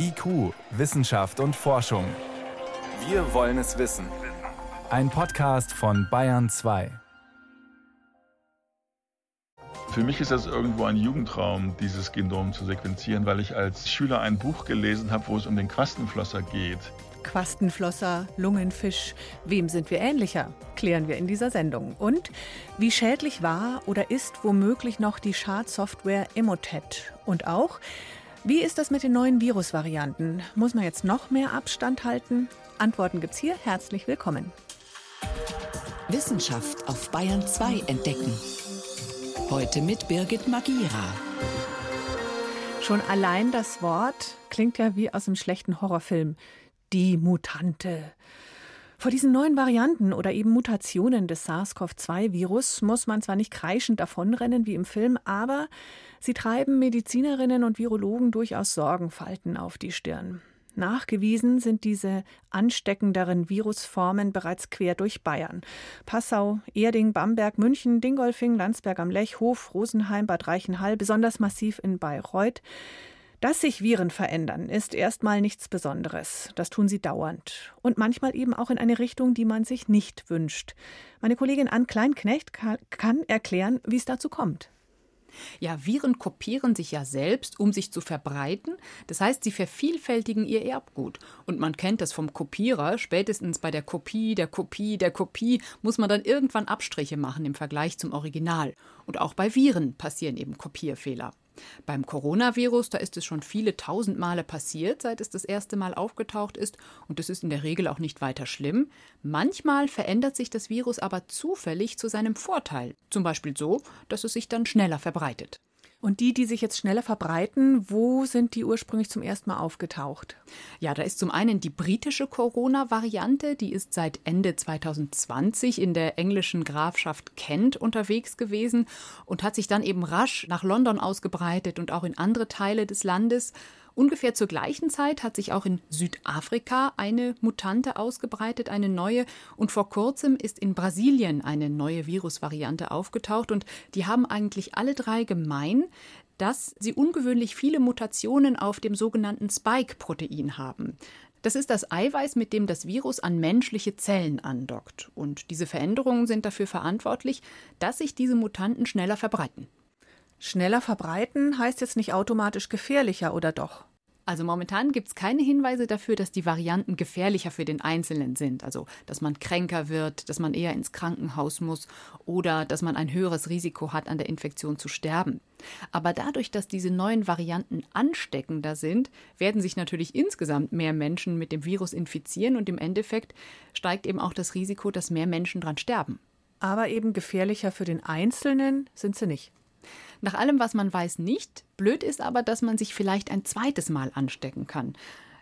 IQ, Wissenschaft und Forschung. Wir wollen es wissen. Ein Podcast von Bayern 2. Für mich ist das irgendwo ein Jugendtraum, dieses Genom zu sequenzieren, weil ich als Schüler ein Buch gelesen habe, wo es um den Quastenflosser geht. Quastenflosser, Lungenfisch, wem sind wir ähnlicher? Klären wir in dieser Sendung. Und wie schädlich war oder ist womöglich noch die Schadsoftware Emotet? Und auch, wie ist das mit den neuen Virusvarianten? Muss man jetzt noch mehr Abstand halten? Antworten gibt's hier. Herzlich willkommen. Wissenschaft auf Bayern 2 entdecken. Heute mit Birgit Magira. Schon allein das Wort klingt ja wie aus einem schlechten Horrorfilm. Die Mutante. Vor diesen neuen Varianten oder eben Mutationen des SARS-CoV-2-Virus muss man zwar nicht kreischend davonrennen wie im Film, aber sie treiben Medizinerinnen und Virologen durchaus Sorgenfalten auf die Stirn. Nachgewiesen sind diese ansteckenderen Virusformen bereits quer durch Bayern. Passau, Erding, Bamberg, München, Dingolfing, Landsberg am Lech, Hof, Rosenheim, Bad Reichenhall, besonders massiv in Bayreuth. Dass sich Viren verändern, ist erstmal nichts Besonderes. Das tun sie dauernd. Und manchmal eben auch in eine Richtung, die man sich nicht wünscht. Meine Kollegin Ann Kleinknecht kann erklären, wie es dazu kommt. Ja, Viren kopieren sich ja selbst, um sich zu verbreiten. Das heißt, sie vervielfältigen ihr Erbgut. Und man kennt das vom Kopierer. Spätestens bei der Kopie, der Kopie, der Kopie muss man dann irgendwann Abstriche machen im Vergleich zum Original. Und auch bei Viren passieren eben Kopierfehler. Beim Coronavirus, da ist es schon viele tausend Male passiert, seit es das erste Mal aufgetaucht ist, und das ist in der Regel auch nicht weiter schlimm. Manchmal verändert sich das Virus aber zufällig zu seinem Vorteil, zum Beispiel so, dass es sich dann schneller verbreitet. Und die, die sich jetzt schneller verbreiten, wo sind die ursprünglich zum ersten Mal aufgetaucht? Ja, da ist zum einen die britische Corona-Variante, die ist seit Ende 2020 in der englischen Grafschaft Kent unterwegs gewesen und hat sich dann eben rasch nach London ausgebreitet und auch in andere Teile des Landes. Ungefähr zur gleichen Zeit hat sich auch in Südafrika eine Mutante ausgebreitet, eine neue. Und vor kurzem ist in Brasilien eine neue Virusvariante aufgetaucht. Und die haben eigentlich alle drei gemein, dass sie ungewöhnlich viele Mutationen auf dem sogenannten Spike-Protein haben. Das ist das Eiweiß, mit dem das Virus an menschliche Zellen andockt. Und diese Veränderungen sind dafür verantwortlich, dass sich diese Mutanten schneller verbreiten. Schneller verbreiten heißt jetzt nicht automatisch gefährlicher, oder doch? Also momentan gibt es keine Hinweise dafür, dass die Varianten gefährlicher für den Einzelnen sind. Also dass man kränker wird, dass man eher ins Krankenhaus muss oder dass man ein höheres Risiko hat, an der Infektion zu sterben. Aber dadurch, dass diese neuen Varianten ansteckender sind, werden sich natürlich insgesamt mehr Menschen mit dem Virus infizieren und im Endeffekt steigt eben auch das Risiko, dass mehr Menschen dran sterben. Aber eben gefährlicher für den Einzelnen sind sie nicht. Nach allem, was man weiß, nicht. Blöd ist aber, dass man sich vielleicht ein zweites Mal anstecken kann.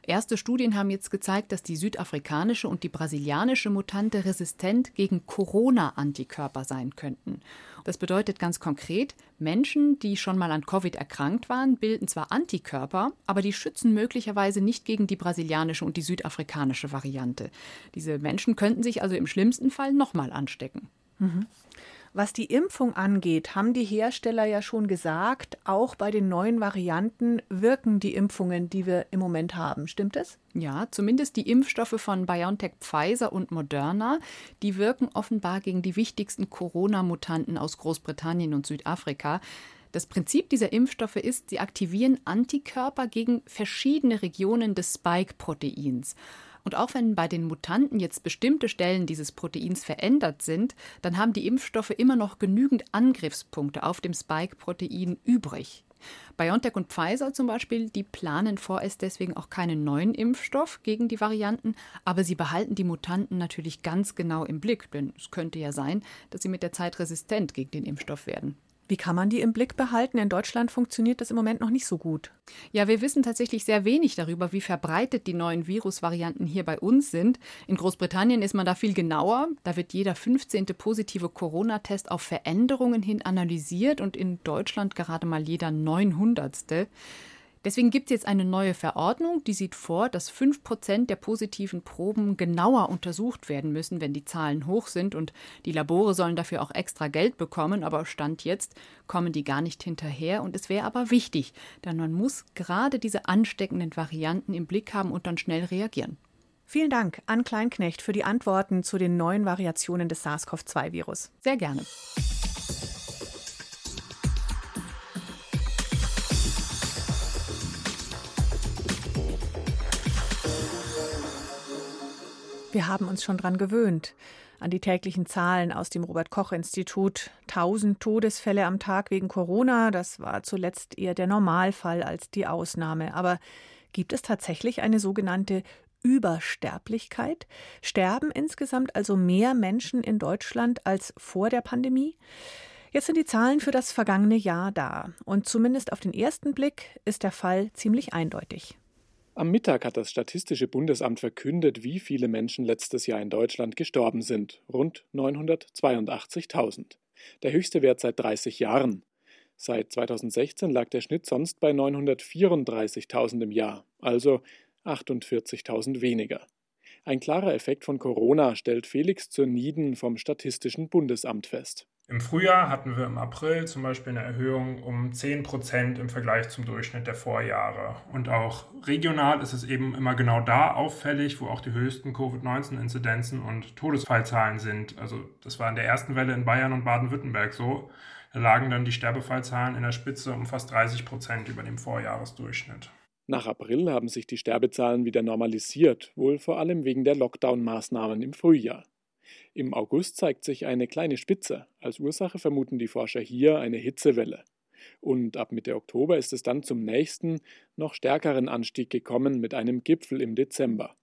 Erste Studien haben jetzt gezeigt, dass die südafrikanische und die brasilianische Mutante resistent gegen Corona-Antikörper sein könnten. Das bedeutet ganz konkret, Menschen, die schon mal an Covid erkrankt waren, bilden zwar Antikörper, aber die schützen möglicherweise nicht gegen die brasilianische und die südafrikanische Variante. Diese Menschen könnten sich also im schlimmsten Fall nochmal anstecken. Mhm. Was die Impfung angeht, haben die Hersteller ja schon gesagt, auch bei den neuen Varianten wirken die Impfungen, die wir im Moment haben. Stimmt es? Ja, zumindest die Impfstoffe von BioNTech, Pfizer und Moderna, die wirken offenbar gegen die wichtigsten Corona-Mutanten aus Großbritannien und Südafrika. Das Prinzip dieser Impfstoffe ist, sie aktivieren Antikörper gegen verschiedene Regionen des Spike-Proteins. Und auch wenn bei den Mutanten jetzt bestimmte Stellen dieses Proteins verändert sind, dann haben die Impfstoffe immer noch genügend Angriffspunkte auf dem Spike-Protein übrig. BioNTech und Pfizer zum Beispiel, die planen vorerst deswegen auch keinen neuen Impfstoff gegen die Varianten, aber sie behalten die Mutanten natürlich ganz genau im Blick, denn es könnte ja sein, dass sie mit der Zeit resistent gegen den Impfstoff werden. Wie kann man die im Blick behalten? In Deutschland funktioniert das im Moment noch nicht so gut. Ja, wir wissen tatsächlich sehr wenig darüber, wie verbreitet die neuen Virusvarianten hier bei uns sind. In Großbritannien ist man da viel genauer. Da wird jeder 15. positive Corona-Test auf Veränderungen hin analysiert und in Deutschland gerade mal jeder 900. Deswegen gibt es jetzt eine neue Verordnung, die sieht vor, dass 5 Prozent der positiven Proben genauer untersucht werden müssen, wenn die Zahlen hoch sind. Und die Labore sollen dafür auch extra Geld bekommen. Aber Stand jetzt kommen die gar nicht hinterher. Und es wäre aber wichtig, denn man muss gerade diese ansteckenden Varianten im Blick haben und dann schnell reagieren. Vielen Dank an Kleinknecht für die Antworten zu den neuen Variationen des SARS-CoV-2-Virus. Sehr gerne. Wir haben uns schon dran gewöhnt an die täglichen Zahlen aus dem Robert Koch Institut. 1000 Todesfälle am Tag wegen Corona, das war zuletzt eher der Normalfall als die Ausnahme. Aber gibt es tatsächlich eine sogenannte Übersterblichkeit? Sterben insgesamt also mehr Menschen in Deutschland als vor der Pandemie? Jetzt sind die Zahlen für das vergangene Jahr da. Und zumindest auf den ersten Blick ist der Fall ziemlich eindeutig. Am Mittag hat das Statistische Bundesamt verkündet, wie viele Menschen letztes Jahr in Deutschland gestorben sind. Rund 982.000. Der höchste Wert seit 30 Jahren. Seit 2016 lag der Schnitt sonst bei 934.000 im Jahr, also 48.000 weniger. Ein klarer Effekt von Corona stellt Felix zur Nieden vom Statistischen Bundesamt fest. Im Frühjahr hatten wir im April zum Beispiel eine Erhöhung um 10 Prozent im Vergleich zum Durchschnitt der Vorjahre. Und auch regional ist es eben immer genau da auffällig, wo auch die höchsten Covid-19-Inzidenzen und Todesfallzahlen sind. Also das war in der ersten Welle in Bayern und Baden-Württemberg so. Da lagen dann die Sterbefallzahlen in der Spitze um fast 30 Prozent über dem Vorjahresdurchschnitt. Nach April haben sich die Sterbezahlen wieder normalisiert, wohl vor allem wegen der Lockdown-Maßnahmen im Frühjahr. Im August zeigt sich eine kleine Spitze. Als Ursache vermuten die Forscher hier eine Hitzewelle. Und ab Mitte Oktober ist es dann zum nächsten, noch stärkeren Anstieg gekommen mit einem Gipfel im Dezember.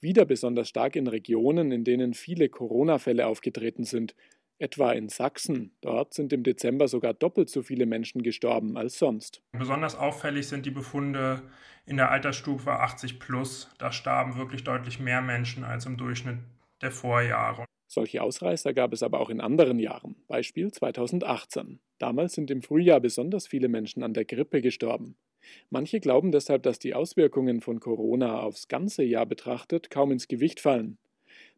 Wieder besonders stark in Regionen, in denen viele Corona-Fälle aufgetreten sind, etwa in Sachsen. Dort sind im Dezember sogar doppelt so viele Menschen gestorben als sonst. Besonders auffällig sind die Befunde in der Altersstufe 80 plus. Da starben wirklich deutlich mehr Menschen als im Durchschnitt der Vorjahre. Solche Ausreißer gab es aber auch in anderen Jahren, Beispiel 2018. Damals sind im Frühjahr besonders viele Menschen an der Grippe gestorben. Manche glauben deshalb, dass die Auswirkungen von Corona aufs ganze Jahr betrachtet kaum ins Gewicht fallen.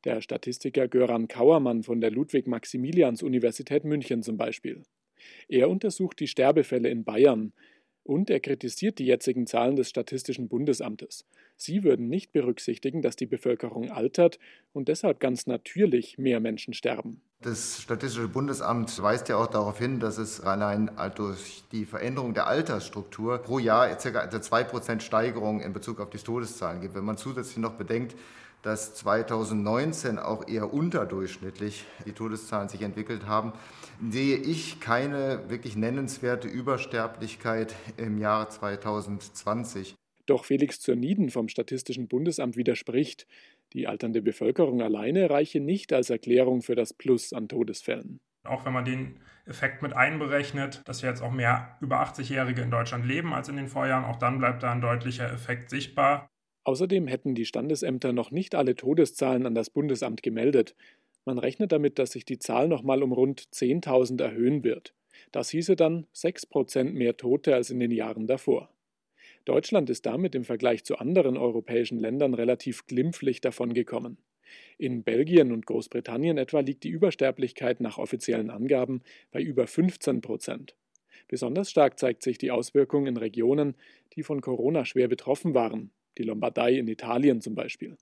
Der Statistiker Göran Kauermann von der Ludwig-Maximilians-Universität München zum Beispiel. Er untersucht die Sterbefälle in Bayern, und er kritisiert die jetzigen Zahlen des Statistischen Bundesamtes. Sie würden nicht berücksichtigen, dass die Bevölkerung altert und deshalb ganz natürlich mehr Menschen sterben. Das Statistische Bundesamt weist ja auch darauf hin, dass es allein durch die Veränderung der Altersstruktur pro Jahr ca. 2% Steigerung in Bezug auf die Todeszahlen gibt. Wenn man zusätzlich noch bedenkt, dass 2019 auch eher unterdurchschnittlich die Todeszahlen sich entwickelt haben, sehe ich keine wirklich nennenswerte Übersterblichkeit im Jahr 2020. Doch Felix Zurniden vom Statistischen Bundesamt widerspricht, die alternde Bevölkerung alleine reiche nicht als Erklärung für das Plus an Todesfällen. Auch wenn man den Effekt mit einberechnet, dass jetzt auch mehr über 80-Jährige in Deutschland leben als in den Vorjahren, auch dann bleibt da ein deutlicher Effekt sichtbar. Außerdem hätten die Standesämter noch nicht alle Todeszahlen an das Bundesamt gemeldet. Man rechnet damit, dass sich die Zahl nochmal um rund 10.000 erhöhen wird. Das hieße dann 6 Prozent mehr Tote als in den Jahren davor. Deutschland ist damit im Vergleich zu anderen europäischen Ländern relativ glimpflich davongekommen. In Belgien und Großbritannien etwa liegt die Übersterblichkeit nach offiziellen Angaben bei über 15 Prozent. Besonders stark zeigt sich die Auswirkung in Regionen, die von Corona schwer betroffen waren, die Lombardei in Italien zum Beispiel.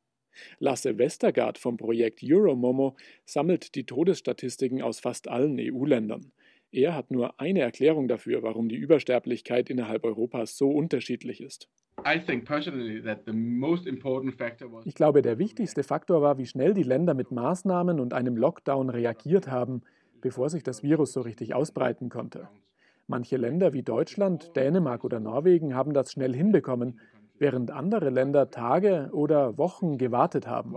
Lasse Westergaard vom Projekt Euromomo sammelt die Todesstatistiken aus fast allen EU-Ländern. Er hat nur eine Erklärung dafür, warum die Übersterblichkeit innerhalb Europas so unterschiedlich ist. Ich glaube, der wichtigste Faktor war, wie schnell die Länder mit Maßnahmen und einem Lockdown reagiert haben, bevor sich das Virus so richtig ausbreiten konnte. Manche Länder wie Deutschland, Dänemark oder Norwegen haben das schnell hinbekommen, während andere Länder Tage oder Wochen gewartet haben.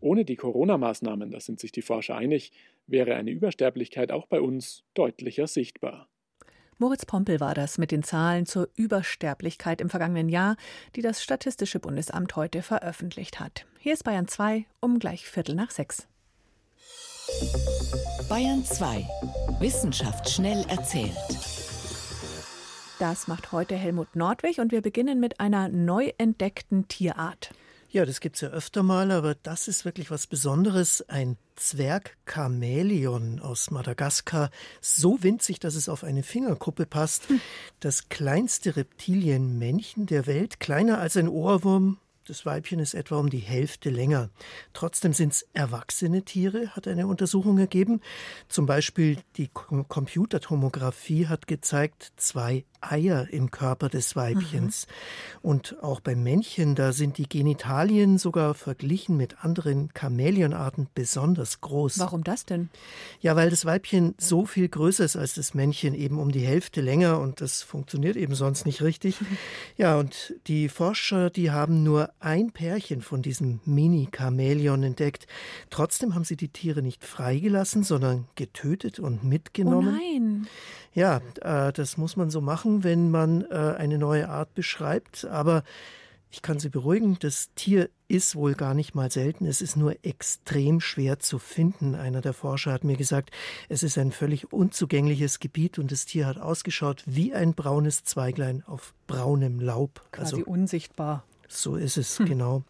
Ohne die Corona-Maßnahmen, da sind sich die Forscher einig, wäre eine Übersterblichkeit auch bei uns deutlicher sichtbar. Moritz Pompel war das mit den Zahlen zur Übersterblichkeit im vergangenen Jahr, die das Statistische Bundesamt heute veröffentlicht hat. Hier ist Bayern 2 um gleich Viertel nach sechs. Bayern 2. Wissenschaft schnell erzählt. Das macht heute Helmut Nordwig und wir beginnen mit einer neu entdeckten Tierart. Ja, das gibt es ja öfter mal, aber das ist wirklich was Besonderes. Ein Zwergchamäleon aus Madagaskar, so winzig, dass es auf eine Fingerkuppe passt. Hm. Das kleinste Reptilienmännchen der Welt, kleiner als ein Ohrwurm, das Weibchen ist etwa um die Hälfte länger. Trotzdem sind es erwachsene Tiere, hat eine Untersuchung ergeben. Zum Beispiel die Computertomographie hat gezeigt, zwei Eier im Körper des Weibchens. Mhm. Und auch beim Männchen, da sind die Genitalien sogar verglichen mit anderen Chamäleonarten besonders groß. Warum das denn? Ja, weil das Weibchen so viel größer ist als das Männchen, eben um die Hälfte länger und das funktioniert eben sonst nicht richtig. Ja, und die Forscher, die haben nur ein Pärchen von diesem Mini-Chamäleon entdeckt. Trotzdem haben sie die Tiere nicht freigelassen, sondern getötet und mitgenommen. Oh nein. Ja, äh, das muss man so machen, wenn man äh, eine neue Art beschreibt. Aber ich kann Sie beruhigen, das Tier ist wohl gar nicht mal selten. Es ist nur extrem schwer zu finden. Einer der Forscher hat mir gesagt, es ist ein völlig unzugängliches Gebiet und das Tier hat ausgeschaut wie ein braunes Zweiglein auf braunem Laub. Quasi also, unsichtbar. So ist es, hm. genau.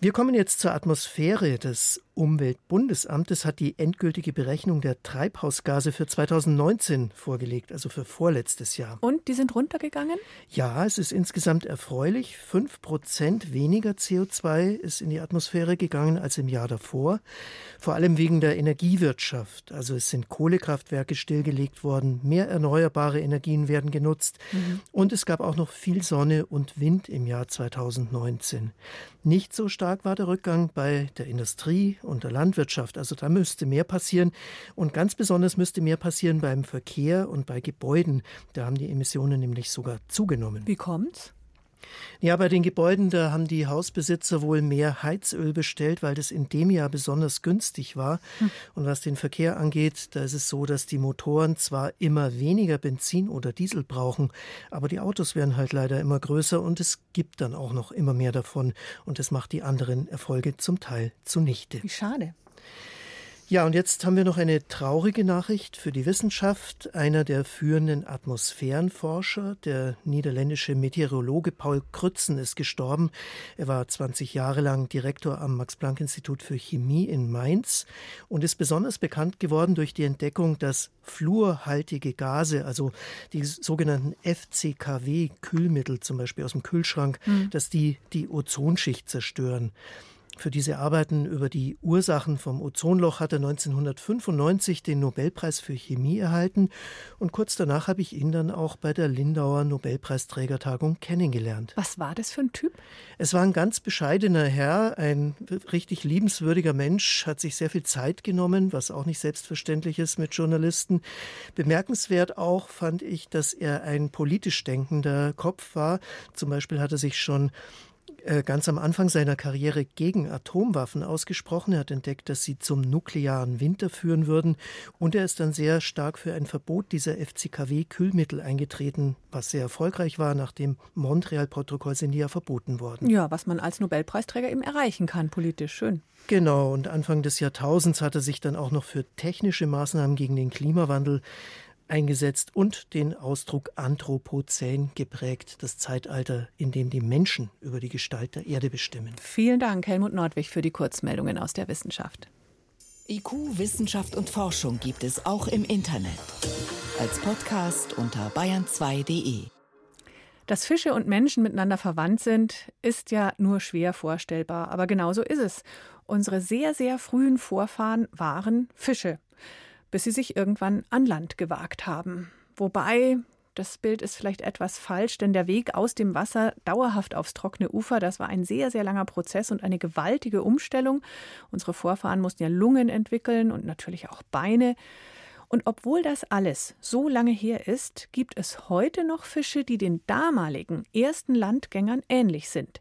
Wir kommen jetzt zur Atmosphäre. Das Umweltbundesamtes hat die endgültige Berechnung der Treibhausgase für 2019 vorgelegt, also für vorletztes Jahr. Und die sind runtergegangen? Ja, es ist insgesamt erfreulich. Fünf Prozent weniger CO2 ist in die Atmosphäre gegangen als im Jahr davor. Vor allem wegen der Energiewirtschaft. Also es sind Kohlekraftwerke stillgelegt worden, mehr erneuerbare Energien werden genutzt mhm. und es gab auch noch viel Sonne und Wind im Jahr 2019. Nicht so stark war der Rückgang bei der Industrie und der Landwirtschaft. Also da müsste mehr passieren. Und ganz besonders müsste mehr passieren beim Verkehr und bei Gebäuden. Da haben die Emissionen nämlich sogar zugenommen. Wie kommt's? Ja, bei den Gebäuden, da haben die Hausbesitzer wohl mehr Heizöl bestellt, weil das in dem Jahr besonders günstig war. Hm. Und was den Verkehr angeht, da ist es so, dass die Motoren zwar immer weniger Benzin oder Diesel brauchen, aber die Autos werden halt leider immer größer und es gibt dann auch noch immer mehr davon. Und das macht die anderen Erfolge zum Teil zunichte. Wie schade. Ja, und jetzt haben wir noch eine traurige Nachricht für die Wissenschaft. Einer der führenden Atmosphärenforscher, der niederländische Meteorologe Paul Krützen, ist gestorben. Er war 20 Jahre lang Direktor am Max-Planck-Institut für Chemie in Mainz und ist besonders bekannt geworden durch die Entdeckung, dass fluorhaltige Gase, also die sogenannten FCKW-Kühlmittel, zum Beispiel aus dem Kühlschrank, mhm. dass die die Ozonschicht zerstören. Für diese Arbeiten über die Ursachen vom Ozonloch hat er 1995 den Nobelpreis für Chemie erhalten und kurz danach habe ich ihn dann auch bei der Lindauer Nobelpreisträgertagung kennengelernt. Was war das für ein Typ? Es war ein ganz bescheidener Herr, ein richtig liebenswürdiger Mensch, hat sich sehr viel Zeit genommen, was auch nicht selbstverständlich ist mit Journalisten. Bemerkenswert auch fand ich, dass er ein politisch denkender Kopf war. Zum Beispiel hat er sich schon ganz am Anfang seiner Karriere gegen Atomwaffen ausgesprochen. Er hat entdeckt, dass sie zum nuklearen Winter führen würden. Und er ist dann sehr stark für ein Verbot dieser FCKW-Kühlmittel eingetreten, was sehr erfolgreich war. Nach dem Montreal-Protokoll sind die ja verboten worden. Ja, was man als Nobelpreisträger eben erreichen kann, politisch. Schön. Genau. Und Anfang des Jahrtausends hat er sich dann auch noch für technische Maßnahmen gegen den Klimawandel eingesetzt und den Ausdruck Anthropozän geprägt, das Zeitalter, in dem die Menschen über die Gestalt der Erde bestimmen. Vielen Dank, Helmut Nordwig, für die Kurzmeldungen aus der Wissenschaft. IQ, Wissenschaft und Forschung gibt es auch im Internet. Als Podcast unter bayern2.de. Dass Fische und Menschen miteinander verwandt sind, ist ja nur schwer vorstellbar. Aber genauso ist es. Unsere sehr, sehr frühen Vorfahren waren Fische bis sie sich irgendwann an Land gewagt haben. Wobei, das Bild ist vielleicht etwas falsch, denn der Weg aus dem Wasser dauerhaft aufs trockene Ufer, das war ein sehr, sehr langer Prozess und eine gewaltige Umstellung. Unsere Vorfahren mussten ja Lungen entwickeln und natürlich auch Beine. Und obwohl das alles so lange her ist, gibt es heute noch Fische, die den damaligen ersten Landgängern ähnlich sind.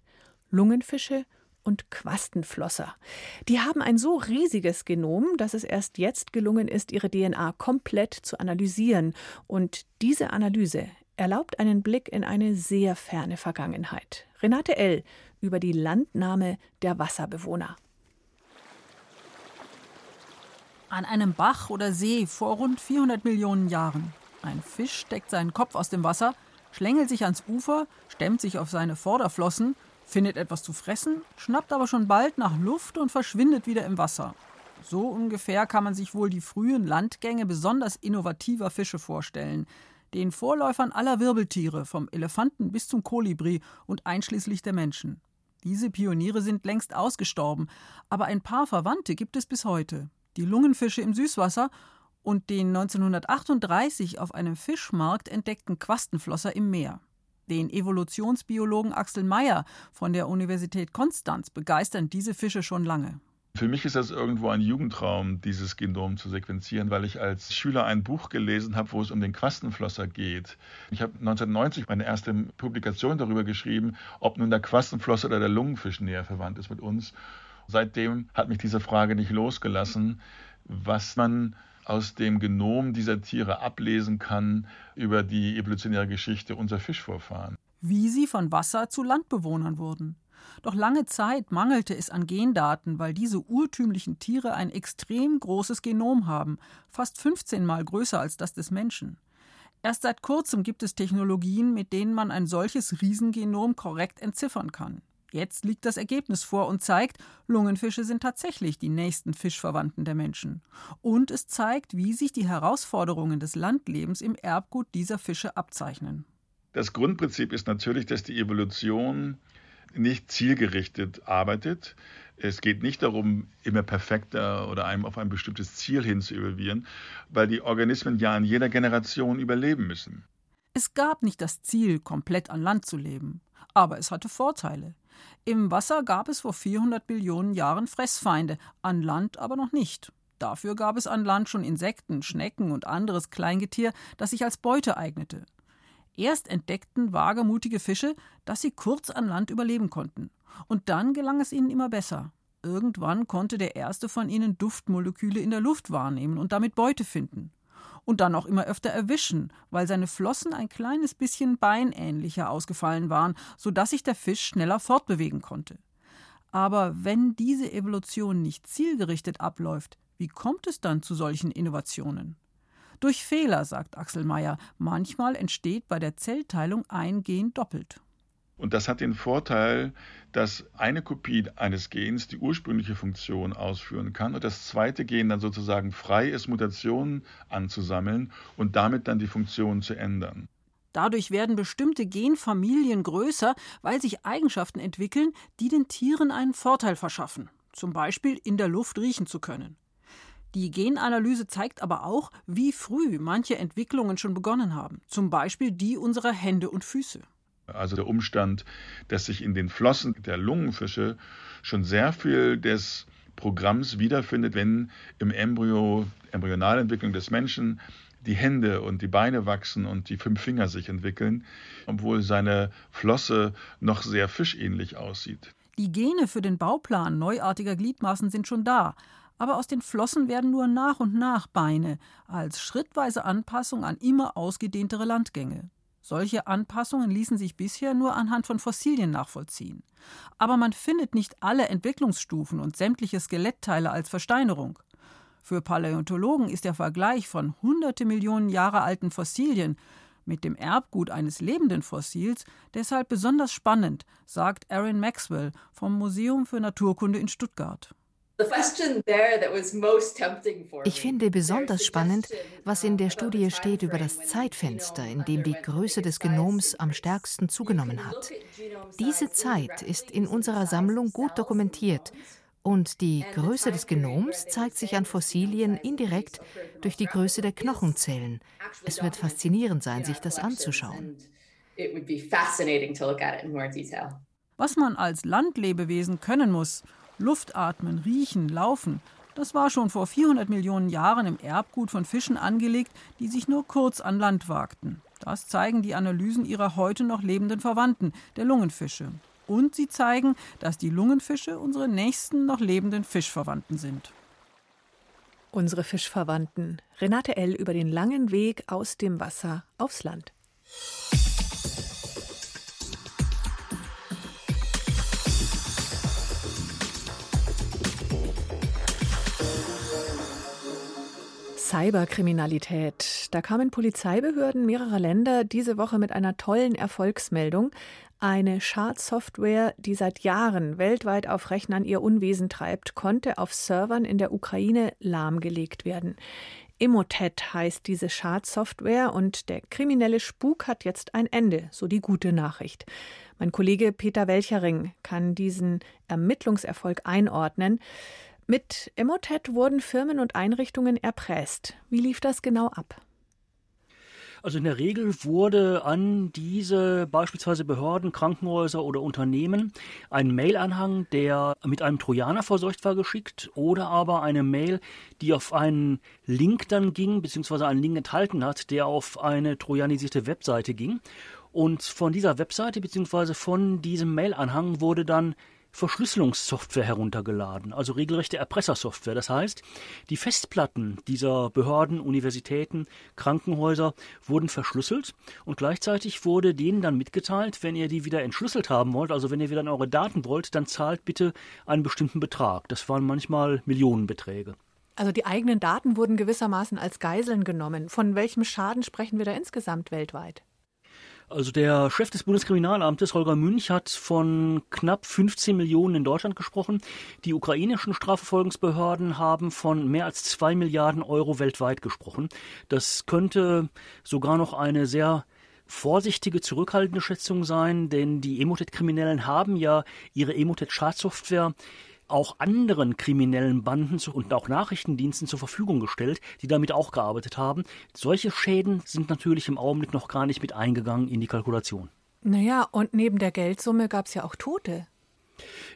Lungenfische und Quastenflosser. Die haben ein so riesiges Genom, dass es erst jetzt gelungen ist, ihre DNA komplett zu analysieren. Und diese Analyse erlaubt einen Blick in eine sehr ferne Vergangenheit. Renate L. über die Landnahme der Wasserbewohner. An einem Bach oder See vor rund 400 Millionen Jahren. Ein Fisch steckt seinen Kopf aus dem Wasser, schlängelt sich ans Ufer, stemmt sich auf seine Vorderflossen, findet etwas zu fressen, schnappt aber schon bald nach Luft und verschwindet wieder im Wasser. So ungefähr kann man sich wohl die frühen Landgänge besonders innovativer Fische vorstellen, den Vorläufern aller Wirbeltiere, vom Elefanten bis zum Kolibri und einschließlich der Menschen. Diese Pioniere sind längst ausgestorben, aber ein paar Verwandte gibt es bis heute. Die Lungenfische im Süßwasser und den 1938 auf einem Fischmarkt entdeckten Quastenflosser im Meer. Den Evolutionsbiologen Axel Meyer von der Universität Konstanz begeistern diese Fische schon lange. Für mich ist das irgendwo ein Jugendtraum, dieses Genom zu sequenzieren, weil ich als Schüler ein Buch gelesen habe, wo es um den Quastenflosser geht. Ich habe 1990 meine erste Publikation darüber geschrieben, ob nun der Quastenflosser oder der Lungenfisch näher verwandt ist mit uns. Seitdem hat mich diese Frage nicht losgelassen, was man aus dem Genom dieser Tiere ablesen kann über die evolutionäre Geschichte unserer Fischvorfahren. Wie sie von Wasser zu Landbewohnern wurden. Doch lange Zeit mangelte es an Gendaten, weil diese urtümlichen Tiere ein extrem großes Genom haben, fast 15 mal größer als das des Menschen. Erst seit kurzem gibt es Technologien, mit denen man ein solches Riesengenom korrekt entziffern kann. Jetzt liegt das Ergebnis vor und zeigt, Lungenfische sind tatsächlich die nächsten Fischverwandten der Menschen. Und es zeigt, wie sich die Herausforderungen des Landlebens im Erbgut dieser Fische abzeichnen. Das Grundprinzip ist natürlich, dass die Evolution nicht zielgerichtet arbeitet. Es geht nicht darum, immer perfekter oder einem auf ein bestimmtes Ziel hin zu evolvieren, weil die Organismen ja in jeder Generation überleben müssen. Es gab nicht das Ziel, komplett an Land zu leben, aber es hatte Vorteile. Im Wasser gab es vor 400 Millionen Jahren Fressfeinde, an Land aber noch nicht. Dafür gab es an Land schon Insekten, Schnecken und anderes Kleingetier, das sich als Beute eignete. Erst entdeckten wagemutige Fische, dass sie kurz an Land überleben konnten. Und dann gelang es ihnen immer besser. Irgendwann konnte der erste von ihnen Duftmoleküle in der Luft wahrnehmen und damit Beute finden. Und dann auch immer öfter erwischen, weil seine Flossen ein kleines bisschen beinähnlicher ausgefallen waren, sodass sich der Fisch schneller fortbewegen konnte. Aber wenn diese Evolution nicht zielgerichtet abläuft, wie kommt es dann zu solchen Innovationen? Durch Fehler, sagt Axel Mayer. Manchmal entsteht bei der Zellteilung ein Gen doppelt. Und das hat den Vorteil, dass eine Kopie eines Gens die ursprüngliche Funktion ausführen kann und das zweite Gen dann sozusagen frei ist, Mutationen anzusammeln und damit dann die Funktion zu ändern. Dadurch werden bestimmte Genfamilien größer, weil sich Eigenschaften entwickeln, die den Tieren einen Vorteil verschaffen. Zum Beispiel in der Luft riechen zu können. Die Genanalyse zeigt aber auch, wie früh manche Entwicklungen schon begonnen haben, zum Beispiel die unserer Hände und Füße. Also der Umstand, dass sich in den Flossen der Lungenfische schon sehr viel des Programms wiederfindet, wenn im Embryo, Embryonalentwicklung des Menschen die Hände und die Beine wachsen und die fünf Finger sich entwickeln, obwohl seine Flosse noch sehr fischähnlich aussieht. Die Gene für den Bauplan neuartiger Gliedmaßen sind schon da, aber aus den Flossen werden nur nach und nach Beine als schrittweise Anpassung an immer ausgedehntere Landgänge. Solche Anpassungen ließen sich bisher nur anhand von Fossilien nachvollziehen. Aber man findet nicht alle Entwicklungsstufen und sämtliche Skelettteile als Versteinerung. Für Paläontologen ist der Vergleich von hunderte Millionen Jahre alten Fossilien mit dem Erbgut eines lebenden Fossils deshalb besonders spannend, sagt Aaron Maxwell vom Museum für Naturkunde in Stuttgart. Ich finde besonders spannend, was in der Studie steht über das Zeitfenster, in dem die Größe des Genoms am stärksten zugenommen hat. Diese Zeit ist in unserer Sammlung gut dokumentiert und die Größe des Genoms zeigt sich an Fossilien indirekt durch die Größe der Knochenzellen. Es wird faszinierend sein, sich das anzuschauen. Was man als Landlebewesen können muss, Luft atmen, riechen, laufen. Das war schon vor 400 Millionen Jahren im Erbgut von Fischen angelegt, die sich nur kurz an Land wagten. Das zeigen die Analysen ihrer heute noch lebenden Verwandten, der Lungenfische. Und sie zeigen, dass die Lungenfische unsere nächsten noch lebenden Fischverwandten sind. Unsere Fischverwandten. Renate L. über den langen Weg aus dem Wasser aufs Land. Cyberkriminalität. Da kamen Polizeibehörden mehrerer Länder diese Woche mit einer tollen Erfolgsmeldung. Eine Schadsoftware, die seit Jahren weltweit auf Rechnern ihr Unwesen treibt, konnte auf Servern in der Ukraine lahmgelegt werden. Emotet heißt diese Schadsoftware und der kriminelle Spuk hat jetzt ein Ende, so die gute Nachricht. Mein Kollege Peter Welchering kann diesen Ermittlungserfolg einordnen. Mit Emotet wurden Firmen und Einrichtungen erpresst. Wie lief das genau ab? Also in der Regel wurde an diese beispielsweise Behörden, Krankenhäuser oder Unternehmen ein Mailanhang, der mit einem Trojaner verseucht war, geschickt oder aber eine Mail, die auf einen Link dann ging, beziehungsweise einen Link enthalten hat, der auf eine trojanisierte Webseite ging. Und von dieser Webseite beziehungsweise von diesem Mailanhang wurde dann Verschlüsselungssoftware heruntergeladen, also regelrechte Erpressersoftware. Das heißt, die Festplatten dieser Behörden, Universitäten, Krankenhäuser wurden verschlüsselt und gleichzeitig wurde denen dann mitgeteilt, wenn ihr die wieder entschlüsselt haben wollt, also wenn ihr wieder in eure Daten wollt, dann zahlt bitte einen bestimmten Betrag. Das waren manchmal Millionenbeträge. Also die eigenen Daten wurden gewissermaßen als Geiseln genommen. Von welchem Schaden sprechen wir da insgesamt weltweit? Also der Chef des Bundeskriminalamtes, Holger Münch, hat von knapp 15 Millionen in Deutschland gesprochen. Die ukrainischen Strafverfolgungsbehörden haben von mehr als zwei Milliarden Euro weltweit gesprochen. Das könnte sogar noch eine sehr vorsichtige, zurückhaltende Schätzung sein, denn die Emotet-Kriminellen haben ja ihre Emotet-Schadsoftware auch anderen kriminellen Banden und auch Nachrichtendiensten zur Verfügung gestellt, die damit auch gearbeitet haben. Solche Schäden sind natürlich im Augenblick noch gar nicht mit eingegangen in die Kalkulation. Naja, und neben der Geldsumme gab es ja auch Tote.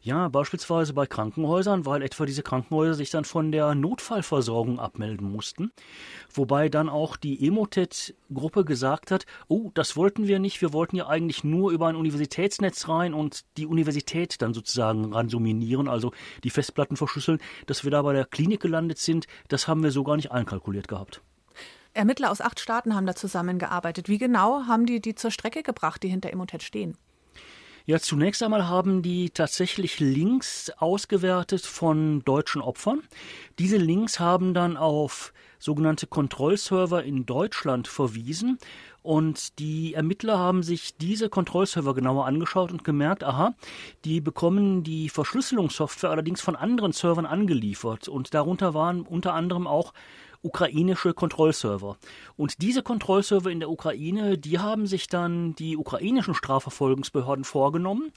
Ja, beispielsweise bei Krankenhäusern, weil etwa diese Krankenhäuser sich dann von der Notfallversorgung abmelden mussten. Wobei dann auch die Emotet-Gruppe gesagt hat, oh, das wollten wir nicht, wir wollten ja eigentlich nur über ein Universitätsnetz rein und die Universität dann sozusagen ransuminieren, also die Festplatten verschlüsseln. Dass wir da bei der Klinik gelandet sind, das haben wir so gar nicht einkalkuliert gehabt. Ermittler aus acht Staaten haben da zusammengearbeitet. Wie genau haben die die zur Strecke gebracht, die hinter Emotet stehen? Ja, zunächst einmal haben die tatsächlich Links ausgewertet von deutschen Opfern. Diese Links haben dann auf sogenannte Kontrollserver in Deutschland verwiesen und die Ermittler haben sich diese Kontrollserver genauer angeschaut und gemerkt, aha, die bekommen die Verschlüsselungssoftware allerdings von anderen Servern angeliefert und darunter waren unter anderem auch ukrainische Kontrollserver. Und diese Kontrollserver in der Ukraine, die haben sich dann die ukrainischen Strafverfolgungsbehörden vorgenommen.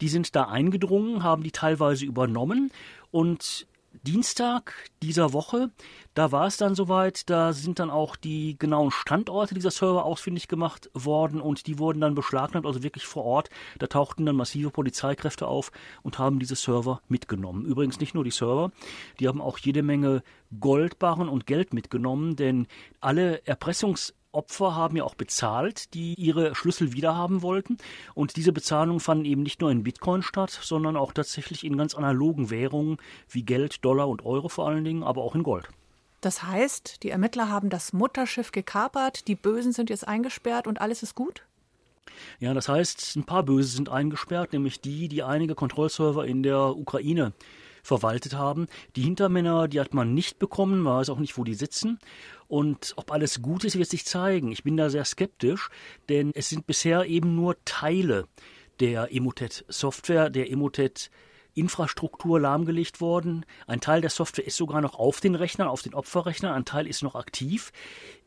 Die sind da eingedrungen, haben die teilweise übernommen und Dienstag dieser Woche, da war es dann soweit, da sind dann auch die genauen Standorte dieser Server ausfindig gemacht worden und die wurden dann beschlagnahmt, also wirklich vor Ort. Da tauchten dann massive Polizeikräfte auf und haben diese Server mitgenommen. Übrigens nicht nur die Server, die haben auch jede Menge Goldbarren und Geld mitgenommen, denn alle Erpressungs Opfer haben ja auch bezahlt, die ihre Schlüssel wiederhaben wollten. Und diese Bezahlungen fanden eben nicht nur in Bitcoin statt, sondern auch tatsächlich in ganz analogen Währungen wie Geld, Dollar und Euro vor allen Dingen, aber auch in Gold. Das heißt, die Ermittler haben das Mutterschiff gekapert, die Bösen sind jetzt eingesperrt und alles ist gut? Ja, das heißt, ein paar Böse sind eingesperrt, nämlich die, die einige Kontrollserver in der Ukraine verwaltet haben. Die Hintermänner, die hat man nicht bekommen, man weiß auch nicht, wo die sitzen. Und ob alles gut ist, wird sich zeigen. Ich bin da sehr skeptisch, denn es sind bisher eben nur Teile der Emotet-Software, der Emotet Infrastruktur lahmgelegt worden. Ein Teil der Software ist sogar noch auf den Rechnern, auf den Opferrechnern, ein Teil ist noch aktiv.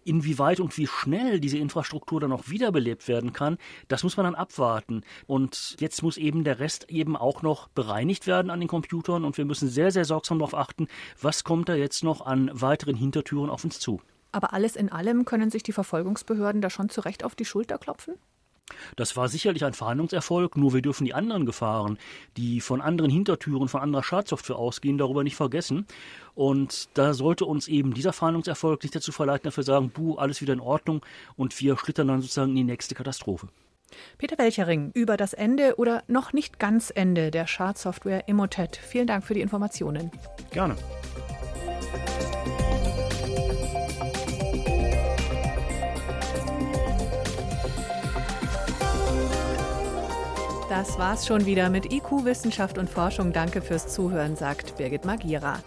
Inwieweit und wie schnell diese Infrastruktur dann auch wiederbelebt werden kann, das muss man dann abwarten. Und jetzt muss eben der Rest eben auch noch bereinigt werden an den Computern und wir müssen sehr, sehr sorgsam darauf achten, was kommt da jetzt noch an weiteren Hintertüren auf uns zu. Aber alles in allem können sich die Verfolgungsbehörden da schon zurecht auf die Schulter klopfen? Das war sicherlich ein Verhandlungserfolg, nur wir dürfen die anderen Gefahren, die von anderen Hintertüren, von anderer Schadsoftware ausgehen, darüber nicht vergessen. Und da sollte uns eben dieser Verhandlungserfolg nicht dazu verleiten, dafür sagen, buh, alles wieder in Ordnung und wir schlittern dann sozusagen in die nächste Katastrophe. Peter Welchering über das Ende oder noch nicht ganz Ende der Schadsoftware Emotet. Vielen Dank für die Informationen. Gerne. Das war's schon wieder mit IQ Wissenschaft und Forschung. Danke fürs Zuhören, sagt Birgit Magira.